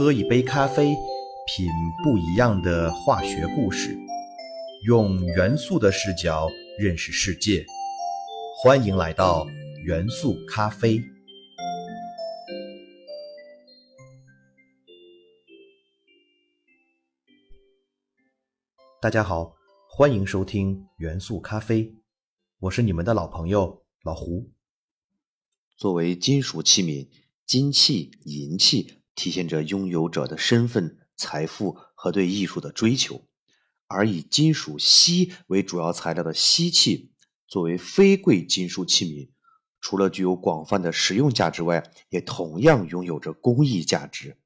喝一杯咖啡，品不一样的化学故事，用元素的视角认识世界。欢迎来到元素咖啡。大家好，欢迎收听元素咖啡，我是你们的老朋友老胡。作为金属器皿，金器、银器体现着拥有者的身份、财富和对艺术的追求；而以金属锡为主要材料的锡器，作为非贵金属器皿，除了具有广泛的实用价值外，也同样拥有着工艺价值。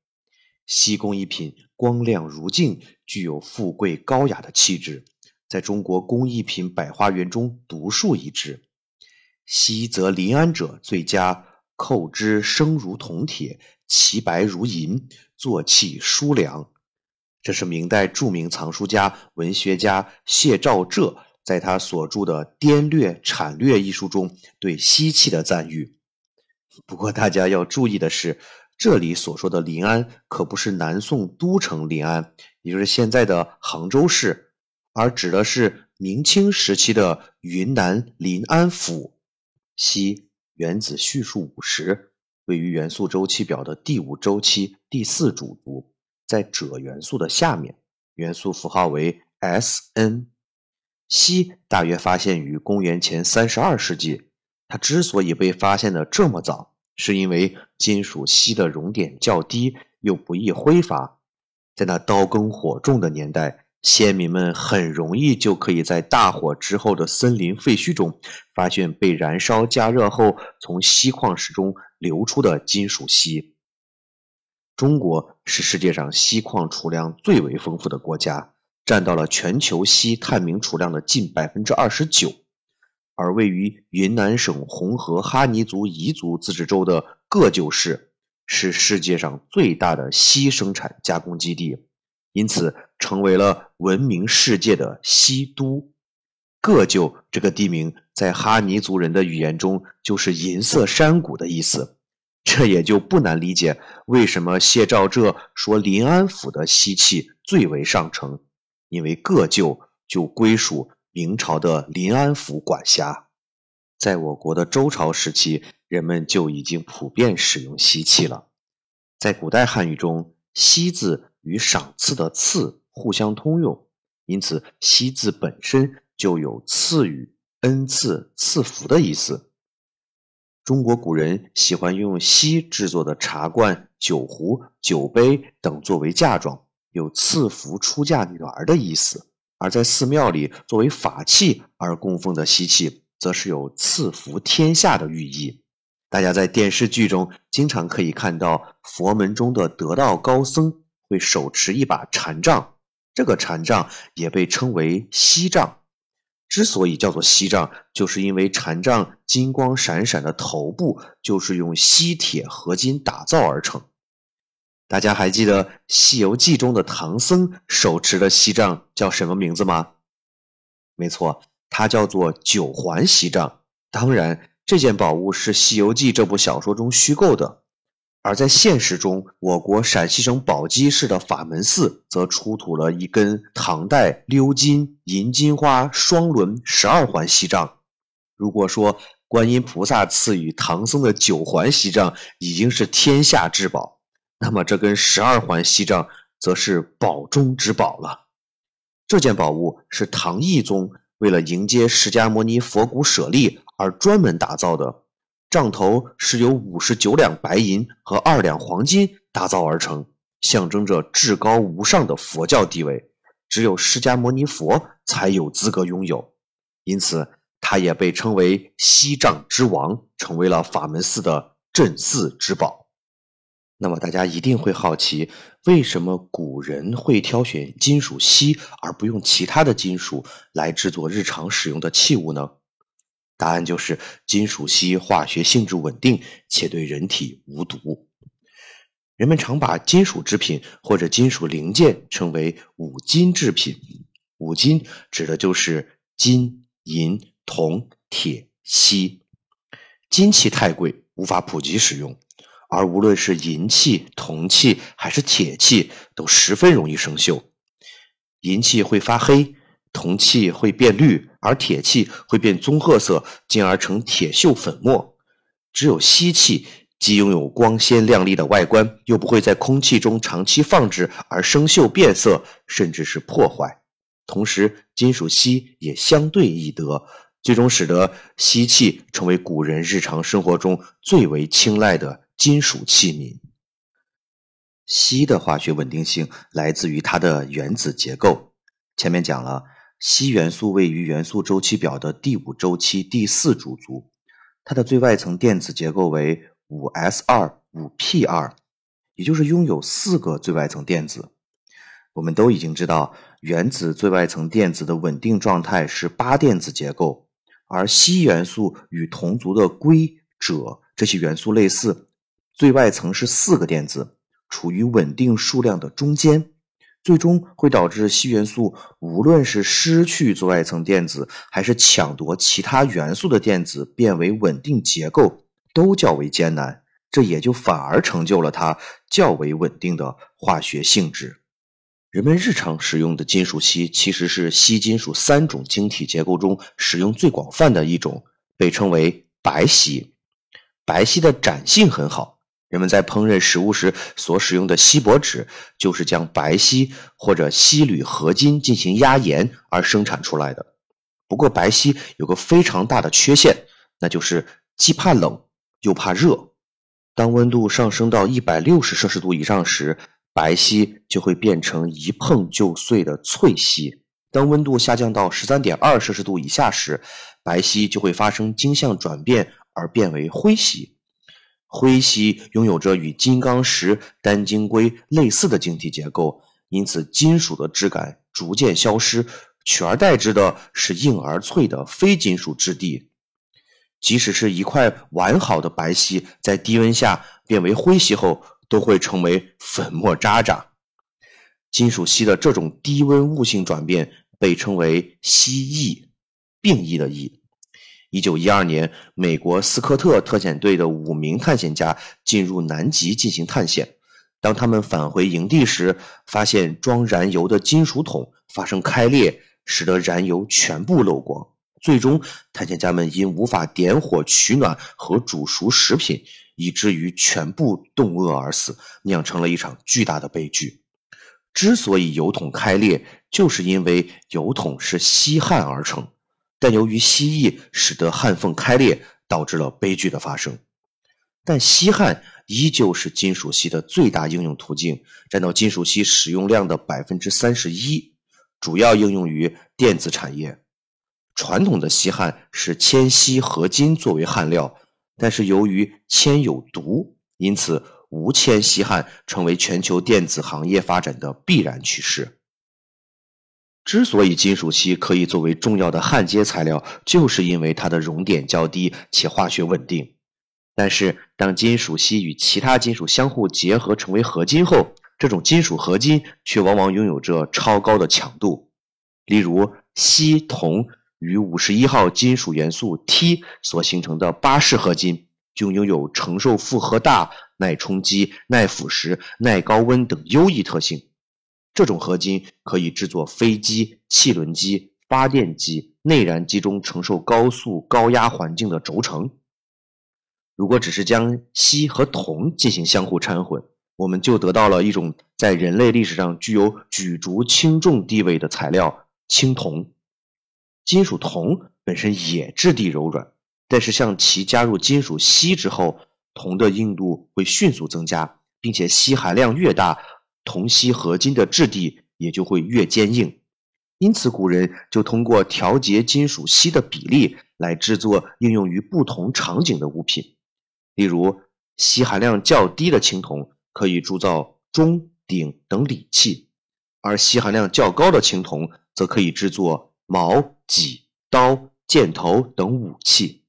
锡工艺品光亮如镜，具有富贵高雅的气质，在中国工艺品百花园中独树一帜。锡则临安者最佳，扣之声如铜铁，其白如银，作器疏凉。这是明代著名藏书家、文学家谢兆浙在他所著的《滇略产略》一书中对西器的赞誉。不过，大家要注意的是，这里所说的临安可不是南宋都城临安，也就是现在的杭州市，而指的是明清时期的云南临安府。西原子序数五十，位于元素周期表的第五周期第四主族，在锗元素的下面，元素符号为 Sn。锡大约发现于公元前三十二世纪。它之所以被发现的这么早，是因为金属锡的熔点较低，又不易挥发，在那刀耕火种的年代。先民们很容易就可以在大火之后的森林废墟中，发现被燃烧加热后从锡矿石中流出的金属锡。中国是世界上锡矿储量最为丰富的国家，占到了全球锡探明储量的近百分之二十九。而位于云南省红河哈尼族彝族自治州的个旧市，是世界上最大的锡生产加工基地。因此，成为了闻名世界的西都。个旧这个地名，在哈尼族人的语言中就是“银色山谷”的意思。这也就不难理解，为什么谢兆浙说临安府的锡器最为上乘，因为个旧就归属明朝的临安府管辖。在我国的周朝时期，人们就已经普遍使用锡器了。在古代汉语中，“锡”字。与赏赐的“赐”互相通用，因此“锡”字本身就有赐予、恩赐、赐福的意思。中国古人喜欢用锡制作的茶罐、酒壶、酒杯等作为嫁妆，有赐福出嫁女儿的意思；而在寺庙里作为法器而供奉的锡器，则是有赐福天下的寓意。大家在电视剧中经常可以看到佛门中的得道高僧。会手持一把禅杖，这个禅杖也被称为锡杖。之所以叫做锡杖，就是因为禅杖金光闪闪的头部就是用锡铁合金打造而成。大家还记得《西游记》中的唐僧手持的锡杖叫什么名字吗？没错，它叫做九环锡杖。当然，这件宝物是《西游记》这部小说中虚构的。而在现实中，我国陕西省宝鸡市的法门寺则出土了一根唐代鎏金银金花双轮十二环锡杖。如果说观音菩萨赐予唐僧的九环锡杖已经是天下至宝，那么这根十二环锡杖则是宝中之宝了。这件宝物是唐懿宗为了迎接释迦牟尼佛骨舍利而专门打造的。杖头是由五十九两白银和二两黄金打造而成，象征着至高无上的佛教地位，只有释迦牟尼佛才有资格拥有，因此它也被称为锡杖之王，成为了法门寺的镇寺之宝。那么大家一定会好奇，为什么古人会挑选金属锡而不用其他的金属来制作日常使用的器物呢？答案就是金属锡化学性质稳定，且对人体无毒。人们常把金属制品或者金属零件称为五金制品。五金指的就是金、银、铜、铁、锡。金器太贵，无法普及使用，而无论是银器、铜器还是铁器，都十分容易生锈。银器会发黑，铜器会变绿，而铁器会变棕褐色，进而成铁锈粉末。只有锡器既拥有光鲜亮丽的外观，又不会在空气中长期放置而生锈变色，甚至是破坏。同时，金属锡也相对易得，最终使得锡器成为古人日常生活中最为青睐的金属器皿。锡的化学稳定性来自于它的原子结构。前面讲了，硒元素位于元素周期表的第五周期第四主族，它的最外层电子结构为五 s 二五 p 二，也就是拥有四个最外层电子。我们都已经知道，原子最外层电子的稳定状态是八电子结构，而硒元素与同族的硅、锗这些元素类似，最外层是四个电子。处于稳定数量的中间，最终会导致锡元素无论是失去最外层电子，还是抢夺其他元素的电子变为稳定结构，都较为艰难。这也就反而成就了它较为稳定的化学性质。人们日常使用的金属锡其实是锡金属三种晶体结构中使用最广泛的一种，被称为白锡。白锡的展性很好。人们在烹饪食物时所使用的锡箔纸，就是将白锡或者锡铝合金进行压延而生产出来的。不过，白锡有个非常大的缺陷，那就是既怕冷又怕热。当温度上升到一百六十摄氏度以上时，白锡就会变成一碰就碎的脆锡；当温度下降到十三点二摄氏度以下时，白锡就会发生晶相转变而变为灰锡。灰锡拥有着与金刚石、单晶硅类似的晶体结构，因此金属的质感逐渐消失，取而代之的是硬而脆的非金属质地。即使是一块完好的白锡，在低温下变为灰锡后，都会成为粉末渣渣。金属锡的这种低温物性转变被称为锡异，病异的异。一九一二年，美国斯科特特遣队的五名探险家进入南极进行探险。当他们返回营地时，发现装燃油的金属桶发生开裂，使得燃油全部漏光。最终，探险家们因无法点火取暖和煮熟食品，以至于全部冻饿而死，酿成了一场巨大的悲剧。之所以油桶开裂，就是因为油桶是锡焊而成。但由于锡异使得焊缝开裂，导致了悲剧的发生。但锡焊依旧是金属锡的最大应用途径，占到金属锡使用量的百分之三十一，主要应用于电子产业。传统的锡焊是铅锡合金作为焊料，但是由于铅有毒，因此无铅锡焊成为全球电子行业发展的必然趋势。之所以金属锡可以作为重要的焊接材料，就是因为它的熔点较低且化学稳定。但是，当金属锡与其他金属相互结合成为合金后，这种金属合金却往往拥有着超高的强度。例如，锡铜与五十一号金属元素 T 所形成的巴氏合金，就拥有承受负荷大、耐冲击、耐腐蚀、耐高温等优异特性。这种合金可以制作飞机、汽轮机、发电机、内燃机中承受高速高压环境的轴承。如果只是将锡和铜进行相互掺混，我们就得到了一种在人类历史上具有举足轻重地位的材料——青铜。金属铜本身也质地柔软，但是向其加入金属锡之后，铜的硬度会迅速增加，并且锡含量越大。铜锡合金的质地也就会越坚硬，因此古人就通过调节金属锡的比例来制作应用于不同场景的物品。例如，锡含量较低的青铜可以铸造钟、鼎等礼器，而锡含量较高的青铜则可以制作矛、戟、刀、箭头等武器。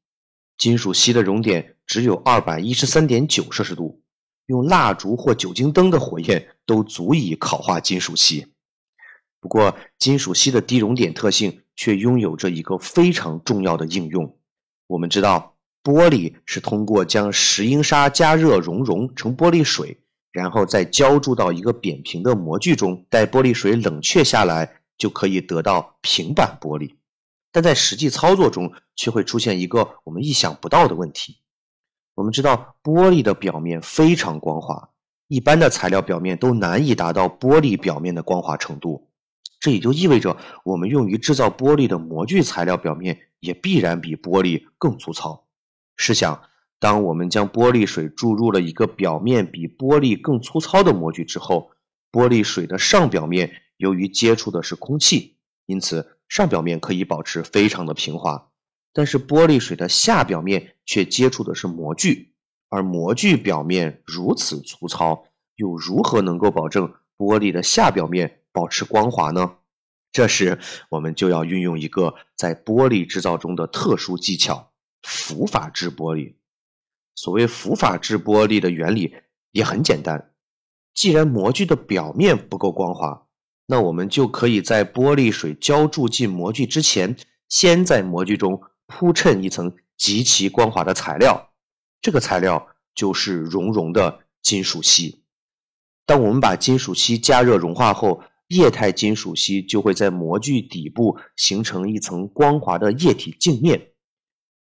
金属锡的熔点只有二百一十三点九摄氏度。用蜡烛或酒精灯的火焰都足以烤化金属锡。不过，金属锡的低熔点特性却拥有着一个非常重要的应用。我们知道，玻璃是通过将石英砂加热熔融成玻璃水，然后再浇注到一个扁平的模具中，待玻璃水冷却下来，就可以得到平板玻璃。但在实际操作中，却会出现一个我们意想不到的问题。我们知道，玻璃的表面非常光滑，一般的材料表面都难以达到玻璃表面的光滑程度。这也就意味着，我们用于制造玻璃的模具材料表面也必然比玻璃更粗糙。试想，当我们将玻璃水注入了一个表面比玻璃更粗糙的模具之后，玻璃水的上表面由于接触的是空气，因此上表面可以保持非常的平滑。但是玻璃水的下表面却接触的是模具，而模具表面如此粗糙，又如何能够保证玻璃的下表面保持光滑呢？这时我们就要运用一个在玻璃制造中的特殊技巧。浮法制玻璃，所谓浮法制玻璃的原理也很简单。既然模具的表面不够光滑，那我们就可以在玻璃水浇注进模具之前，先在模具中铺衬一层极其光滑的材料。这个材料就是熔融的金属锡。当我们把金属锡加热融化后，液态金属锡就会在模具底部形成一层光滑的液体镜面。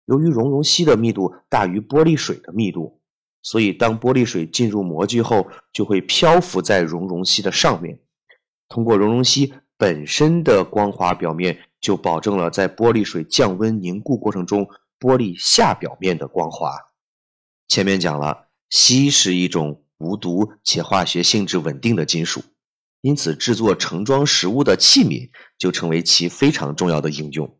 由于熔融锡的密度大于玻璃水的密度，所以当玻璃水进入模具后，就会漂浮在熔融锡的上面。通过熔融锡本身的光滑表面，就保证了在玻璃水降温凝固过程中，玻璃下表面的光滑。前面讲了，锡是一种无毒且化学性质稳定的金属，因此制作盛装食物的器皿就成为其非常重要的应用。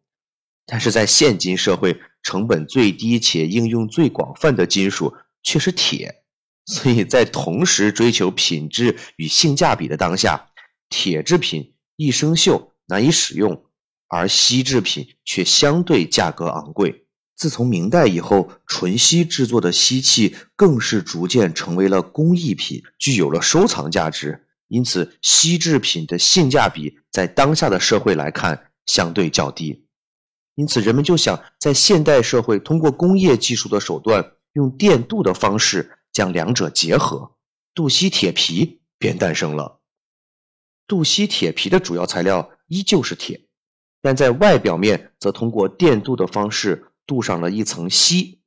但是在现今社会，成本最低且应用最广泛的金属却是铁，所以在同时追求品质与性价比的当下，铁制品易生锈难以使用，而锡制品却相对价格昂贵。自从明代以后，纯锡制作的锡器更是逐渐成为了工艺品，具有了收藏价值。因此，锡制品的性价比在当下的社会来看相对较低。因此，人们就想在现代社会通过工业技术的手段，用电镀的方式将两者结合，镀锡铁皮便诞生了。镀锡铁皮的主要材料依旧是铁，但在外表面则通过电镀的方式镀上了一层锡。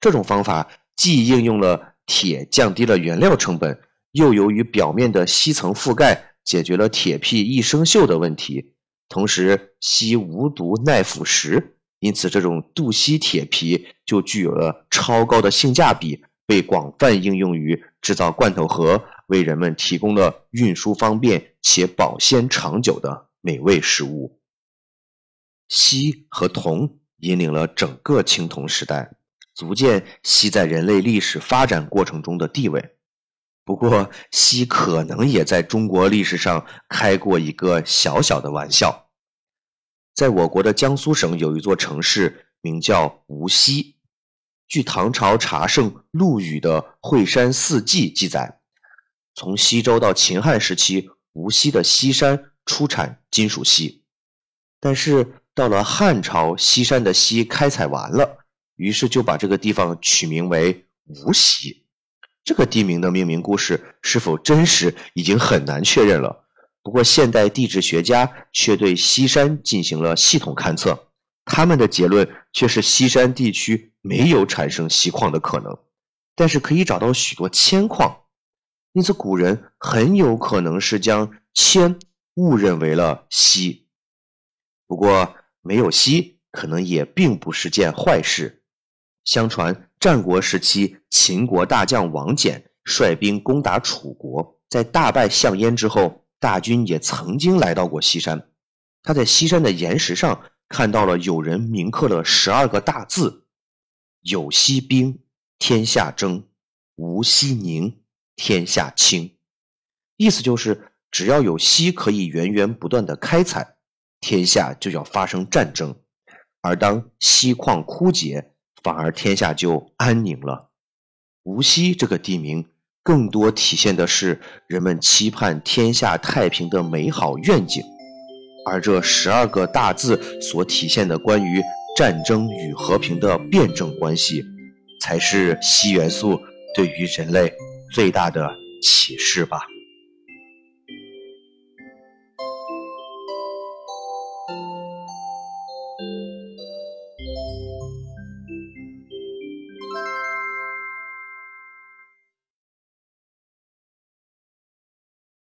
这种方法既应用了铁，降低了原料成本，又由于表面的锡层覆盖，解决了铁皮易生锈的问题。同时，锡无毒耐腐蚀，因此这种镀锡铁皮就具有了超高的性价比，被广泛应用于制造罐头盒，为人们提供了运输方便且保鲜长久的美味食物。锡和铜引领了整个青铜时代，足见锡在人类历史发展过程中的地位。不过，锡可能也在中国历史上开过一个小小的玩笑。在我国的江苏省有一座城市，名叫无锡。据唐朝茶圣陆羽的《惠山四记》记载，从西周到秦汉时期，无锡的西山出产金属锡。但是到了汉朝，西山的锡开采完了，于是就把这个地方取名为无锡。这个地名的命名故事是否真实，已经很难确认了。不过，现代地质学家却对西山进行了系统勘测，他们的结论却是西山地区没有产生锡矿的可能，但是可以找到许多铅矿，因此古人很有可能是将铅误认为了锡。不过，没有锡可能也并不是件坏事。相传。战国时期，秦国大将王翦率兵攻打楚国，在大败项燕之后，大军也曾经来到过西山。他在西山的岩石上看到了有人铭刻了十二个大字：“有西兵，天下争；无西宁，天下清。”意思就是，只要有锡可以源源不断的开采，天下就要发生战争；而当锡矿枯竭，反而天下就安宁了。无锡这个地名，更多体现的是人们期盼天下太平的美好愿景，而这十二个大字所体现的关于战争与和平的辩证关系，才是硒元素对于人类最大的启示吧。